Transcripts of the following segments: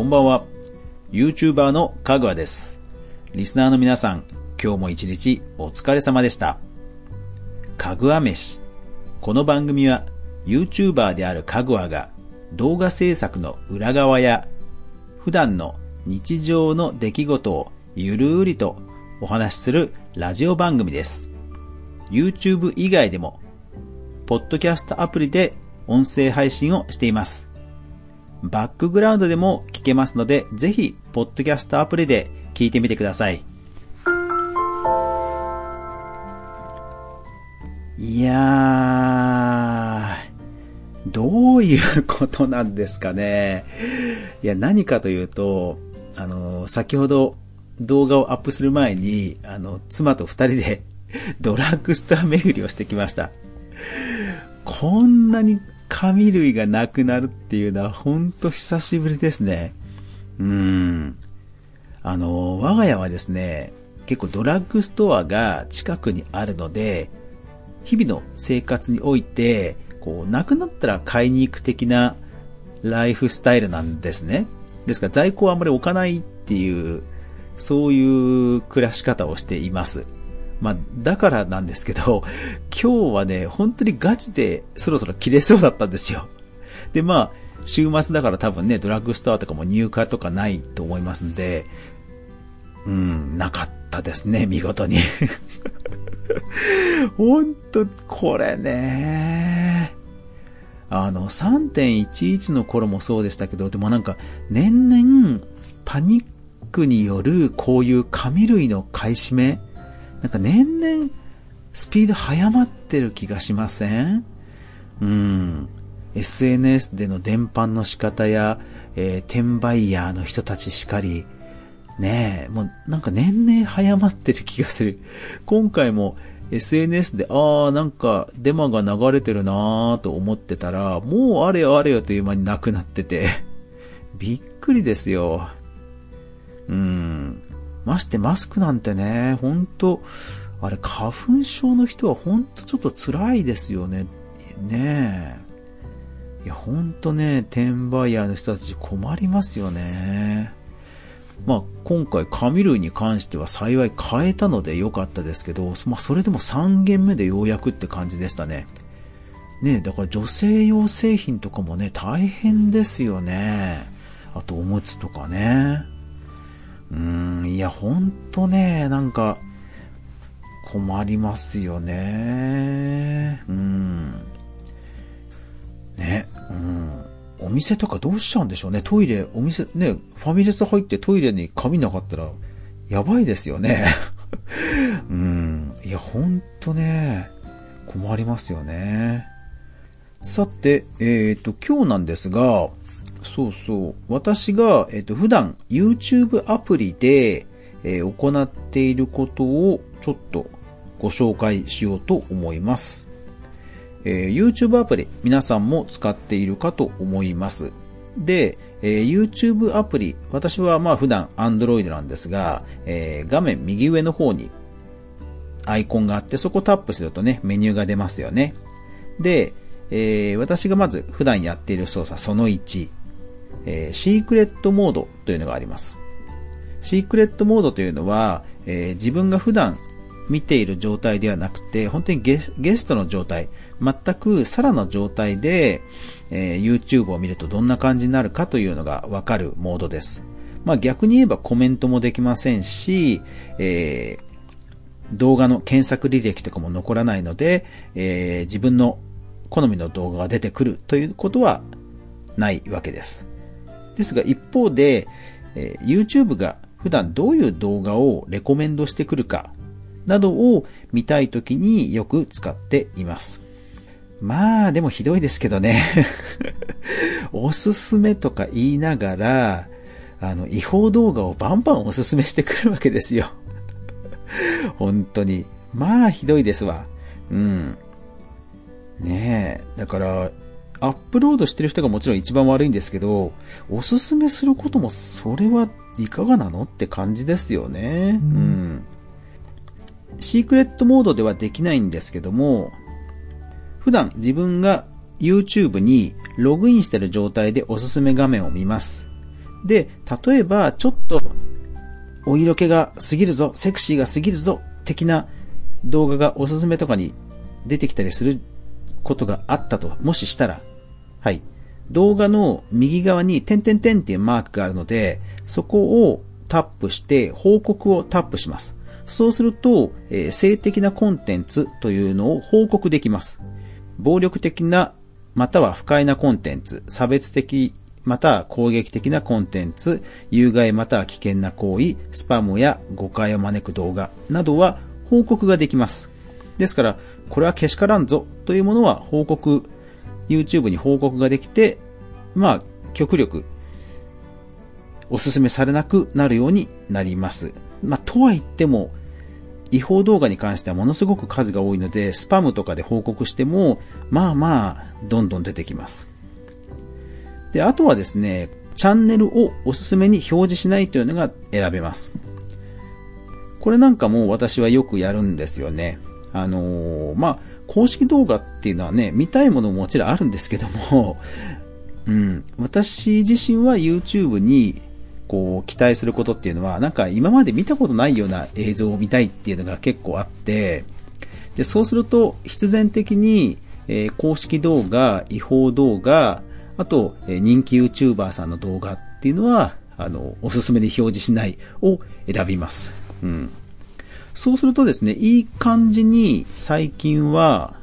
こんばんは。YouTuber のかぐわです。リスナーの皆さん、今日も一日お疲れ様でした。かぐわ飯。この番組は YouTuber であるかぐわが動画制作の裏側や普段の日常の出来事をゆるーりとお話しするラジオ番組です。YouTube 以外でも、ポッドキャストアプリで音声配信をしています。バックグラウンドでも聞けますので、ぜひ、ポッドキャストアプリで聞いてみてください。いやー、どういうことなんですかね。いや、何かというと、あの、先ほど動画をアップする前に、あの、妻と二人でドラッグストア巡りをしてきました。こんなに紙類がなくなるっていうのはほんと久しぶりですね。うーん。あの、我が家はですね、結構ドラッグストアが近くにあるので、日々の生活において、こう、なくなったら買いに行く的なライフスタイルなんですね。ですから在庫をあまり置かないっていう、そういう暮らし方をしています。まあ、だからなんですけど、今日はね、本当にガチでそろそろ切れそうだったんですよ。で、まあ、週末だから多分ね、ドラッグストアとかも入荷とかないと思いますんで、うん、なかったですね、見事に。本当これね。あの、3.11の頃もそうでしたけど、でもなんか、年々、パニックによるこういう紙類の買い占め、なんか年々、スピード早まってる気がしません？うん。SNS での伝播の仕方や、えー転売ヤーの人たちしかり、ねえ、もうなんか年々早まってる気がする。今回も SNS で、ああ、なんかデマが流れてるなーと思ってたら、もうあれよあれよという間になくなってて、びっくりですよ。うん。ましてマスクなんてね、ほんと、あれ花粉症の人はほんとちょっと辛いですよね。ねえ。いや、ほんとね、転売ヤーの人たち困りますよね。まあ、今回紙類に関しては幸い変えたので良かったですけど、まあ、それでも3軒目でようやくって感じでしたね。ねえだから女性用製品とかもね、大変ですよね。あとおむつとかね。うーん、いや、ほんとね、なんか、困りますよね。うん。ね、うん。お店とかどうしちゃうんでしょうね。トイレ、お店、ね、ファミレス入ってトイレに紙なかったら、やばいですよね。うん。いや、ほんとね、困りますよね。さて、えっ、と、今日なんですが、そうそう、私が、えっ、と、普段 YouTube アプリで、えー行っていることをちょっとご紹介しようと思います。えー YouTube アプリ皆さんも使っているかと思います。で、えー YouTube アプリ、私はまあ普段 Android なんですが、えー画面右上の方にアイコンがあって、そこタップするとね、メニューが出ますよね。で、えー私がまず普段やっている操作その1、えーシークレットモードというのがあります。シークレットモードというのは、えー自分が普段見ている状態ではなくて、本当にゲストの状態、全くさらの状態で、えー YouTube を見るとどんな感じになるかというのがわかるモードです。まあ逆に言えばコメントもできませんし、えー動画の検索履歴とかも残らないので、えー自分の好みの動画が出てくるということはないわけです。ですが一方で、えー YouTube が普段どういう動画をレコメンドしてくるかなどを見たいときによく使っています。まあでもひどいですけどね。おすすめとか言いながら、あの、違法動画をバンバンおすすめしてくるわけですよ。本当に。まあひどいですわ。うん。ねえ。だから、アップロードしてる人がもちろん一番悪いんですけど、おすすめすることもそれはいかがなのって感じですよね。うん。シークレットモードではできないんですけども、普段自分が YouTube にログインしてる状態でおすすめ画面を見ます。で、例えば、ちょっと、お色気が過ぎるぞ、セクシーが過ぎるぞ、的な動画がおすすめとかに出てきたりすることがあったと、もししたら、はい。動画の右側に点々点っていうマークがあるので、そこをタップして報告をタップします。そうすると、えー、性的なコンテンツというのを報告できます。暴力的な、または不快なコンテンツ、差別的、または攻撃的なコンテンツ、有害または危険な行為、スパムや誤解を招く動画などは報告ができます。ですから、これはけしからんぞというものは報告、YouTube に報告ができて、まあ、極力、おすすめされなくなるようになります。まあ、とは言っても、違法動画に関してはものすごく数が多いので、スパムとかで報告しても、まあまあ、どんどん出てきます。で、あとはですね、チャンネルをおすすめに表示しないというのが選べます。これなんかも私はよくやるんですよね。あのー、まあ、公式動画っていうのはね、見たいものももちろんあるんですけども、うん、私自身は YouTube にこう期待することっていうのは、なんか今まで見たことないような映像を見たいっていうのが結構あって、で、そうすると必然的に、えー、公式動画、違法動画、あと、えー、人気 YouTuber さんの動画っていうのは、あの、おすすめで表示しないを選びます。うん。そうするとですね、いい感じに最近は、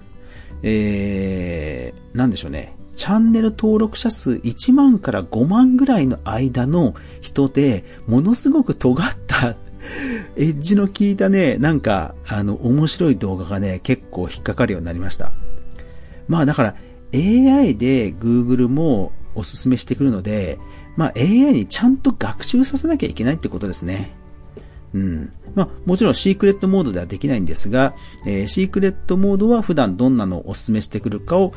えー、なんでしょうね。チャンネル登録者数1万から5万ぐらいの間の人で、ものすごく尖った エッジの効いたね、なんか、あの、面白い動画がね、結構引っかかるようになりました。まあだから、AI で Google もおすすめしてくるので、まあ AI にちゃんと学習させなきゃいけないってことですね。うん。まあ、もちろんシークレットモードではできないんですが、えー、シークレットモードは普段どんなのをお勧めしてくるかを、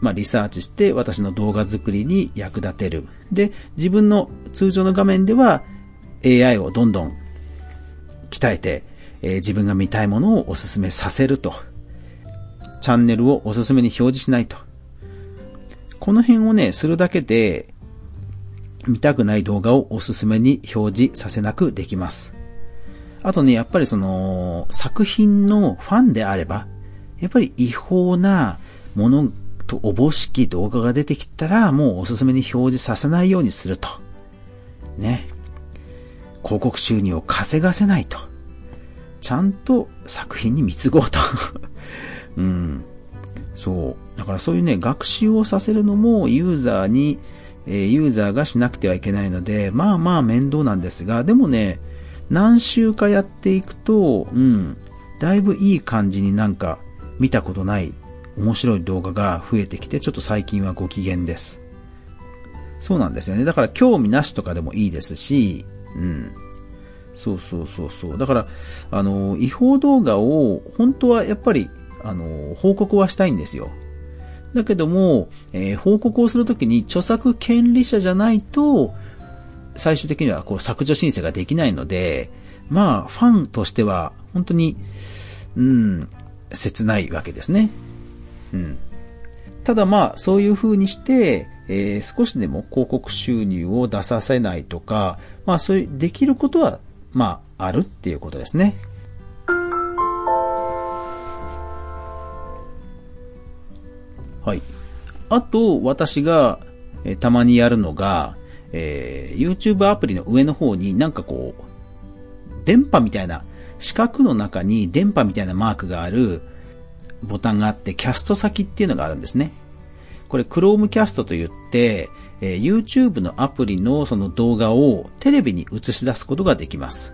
まあ、リサーチして私の動画作りに役立てる。で、自分の通常の画面では AI をどんどん鍛えて、えー、自分が見たいものをお勧めさせると。チャンネルをおすすめに表示しないと。この辺をね、するだけで、見たくない動画をおすすめに表示させなくできます。あとね、やっぱりその、作品のファンであれば、やっぱり違法なものとおぼしき動画が出てきたら、もうおすすめに表示させないようにすると。ね。広告収入を稼がせないと。ちゃんと作品に貢ごうと。うん。そう。だからそういうね、学習をさせるのもユーザーに、え、ユーザーがしなくてはいけないので、まあまあ面倒なんですが、でもね、何週かやっていくと、うん、だいぶいい感じになんか見たことない面白い動画が増えてきて、ちょっと最近はご機嫌です。そうなんですよね。だから興味なしとかでもいいですし、うん。そうそうそうそう。だから、あの、違法動画を本当はやっぱり、あの、報告はしたいんですよ。だけども、えー、報告をするときに著作権利者じゃないと、最終的にはこう削除申請ができないので、まあ、ファンとしては本当に、うん、切ないわけですね。うん。ただまあ、そういう風にして、えー、少しでも広告収入を出させないとか、まあそういう、できることは、まあ、あるっていうことですね。はい。あと、私が、えー、たまにやるのが、えー、YouTube アプリの上の方になんかこう、電波みたいな、四角の中に電波みたいなマークがあるボタンがあって、キャスト先っていうのがあるんですね。これ Chromecast と言って、えー、YouTube のアプリのその動画をテレビに映し出すことができます。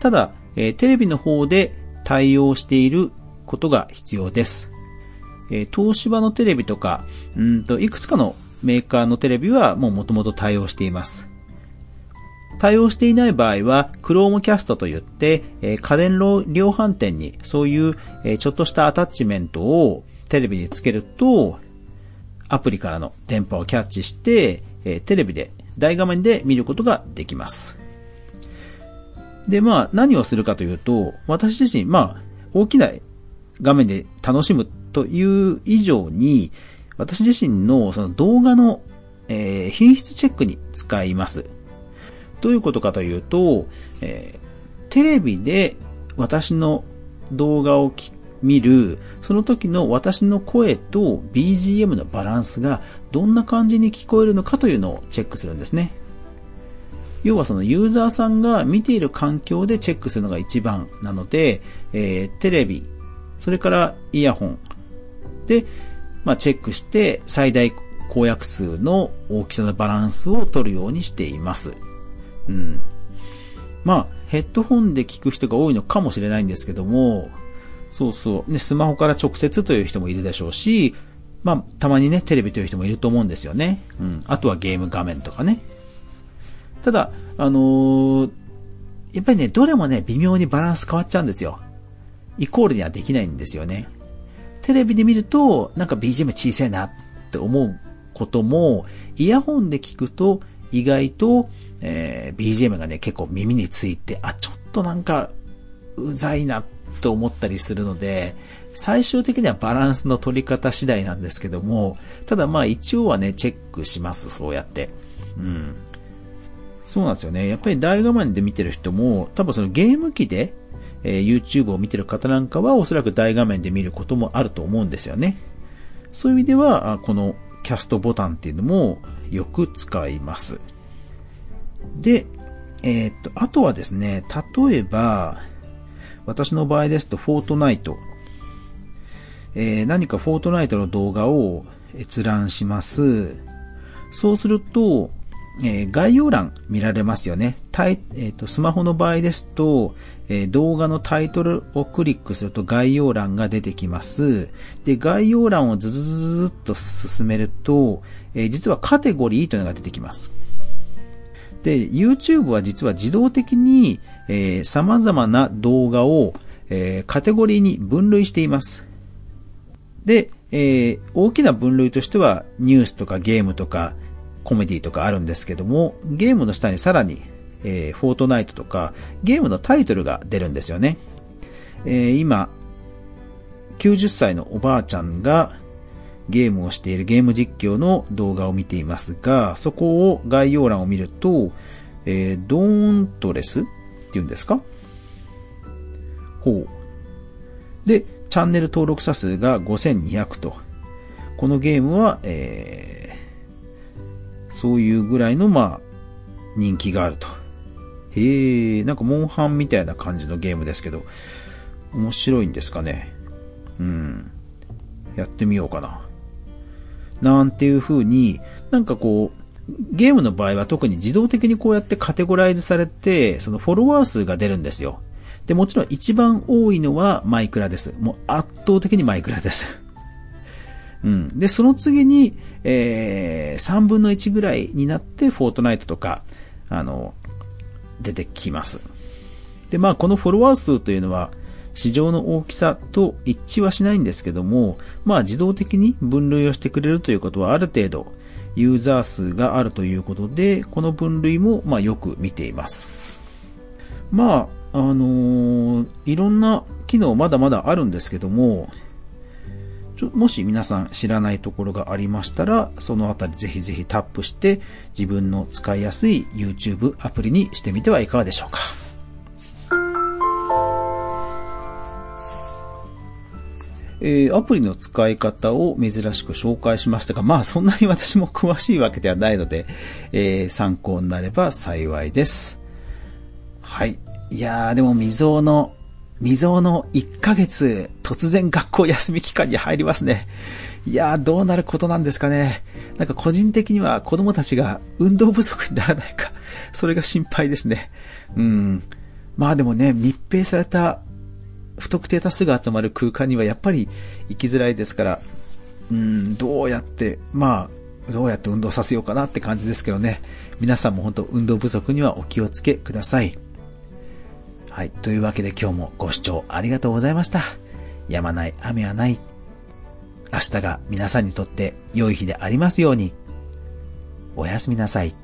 ただ、えー、テレビの方で対応していることが必要です。えー、東芝のテレビとか、うんと、いくつかのメーカーのテレビはもう元々対応しています。対応していない場合は、Chromecast といって、え、家電量販店にそういう、え、ちょっとしたアタッチメントをテレビにつけると、アプリからの電波をキャッチして、え、テレビで、大画面で見ることができます。で、まあ、何をするかというと、私自身、まあ、大きな画面で楽しむという以上に、私自身のその動画の、えー、品質チェックに使います。どういうことかというと、えー、テレビで私の動画を見る、その時の私の声と BGM のバランスがどんな感じに聞こえるのかというのをチェックするんですね。要はそのユーザーさんが見ている環境でチェックするのが一番なので、えー、テレビ、それからイヤホンで、まあ、チェックして最大公約数の大きさのバランスを取るようにしています。うん。まあ、ヘッドホンで聞く人が多いのかもしれないんですけども、そうそう。ね、スマホから直接という人もいるでしょうし、まあ、たまにね、テレビという人もいると思うんですよね。うん。あとはゲーム画面とかね。ただ、あのー、やっぱりね、どれもね、微妙にバランス変わっちゃうんですよ。イコールにはできないんですよね。テレビで見ると、なんか BGM 小さいなって思うことも、イヤホンで聞くと、意外と、えー、BGM がね、結構耳について、あ、ちょっとなんか、うざいなと思ったりするので、最終的にはバランスの取り方次第なんですけども、ただまあ一応はね、チェックします、そうやって。うん。そうなんですよね。やっぱり大画面で見てる人も、多分そのゲーム機で、えー、YouTube を見てる方なんかはおそらく大画面で見ることもあると思うんですよね。そういう意味では、このキャストボタンっていうのもよく使います。で、えー、っと、あとはですね、例えば、私の場合ですと、フォートナイト。えー、何かフォートナイトの動画を閲覧します。そうすると、えー、概要欄見られますよね。タイえーと、スマホの場合ですと、えー、動画のタイトルをクリックすると概要欄が出てきます。で、概要欄をズズズズっと進めると、えー、実はカテゴリーというのが出てきます。で、YouTube は実は自動的に、えー、様々な動画を、えー、カテゴリーに分類しています。で、えー、大きな分類としてはニュースとかゲームとかコメディとかあるんですけども、ゲームの下にさらに、えー、フォートナイトとかゲームのタイトルが出るんですよね。えー、今、90歳のおばあちゃんがゲームをしているゲーム実況の動画を見ていますが、そこを概要欄を見ると、えー、ドーントレスっていうんですか？ほう。で、チャンネル登録者数が5200と。このゲームは、えー、そういうぐらいの、まあ、人気があると。へえ、なんかモンハンみたいな感じのゲームですけど、面白いんですかね。うん。やってみようかな。なんていう風に、なんかこう、ゲームの場合は特に自動的にこうやってカテゴライズされて、そのフォロワー数が出るんですよ。で、もちろん一番多いのはマイクラです。もう圧倒的にマイクラです。うん。で、その次に、えー、3分の1ぐらいになってフォートナイトとか、あの、出てきます。で、まあ、このフォロワー数というのは、市場の大きさと一致はしないんですけども、まあ自動的に分類をしてくれるということはある程度ユーザー数があるということで、この分類もまあよく見ています。まあ、あのー、いろんな機能まだまだあるんですけども、ちょもし皆さん知らないところがありましたら、そのあたりぜひぜひタップして自分の使いやすい YouTube アプリにしてみてはいかがでしょうか。えー、アプリの使い方を珍しく紹介しましたが、まあそんなに私も詳しいわけではないので、えー、参考になれば幸いです。はい。いやー、でも未曾有の、未曾有の1ヶ月、突然学校休み期間に入りますね。いやー、どうなることなんですかね。なんか個人的には子供たちが運動不足にならないか、それが心配ですね。うん。まあでもね、密閉された不特定多数が集まる空間にはやっぱり行きづらいですから、うん、どうやって、まあ、どうやって運動させようかなって感じですけどね。皆さんも本当運動不足にはお気をつけください。はい。というわけで今日もご視聴ありがとうございました。やまない雨はない。明日が皆さんにとって良い日でありますように。おやすみなさい。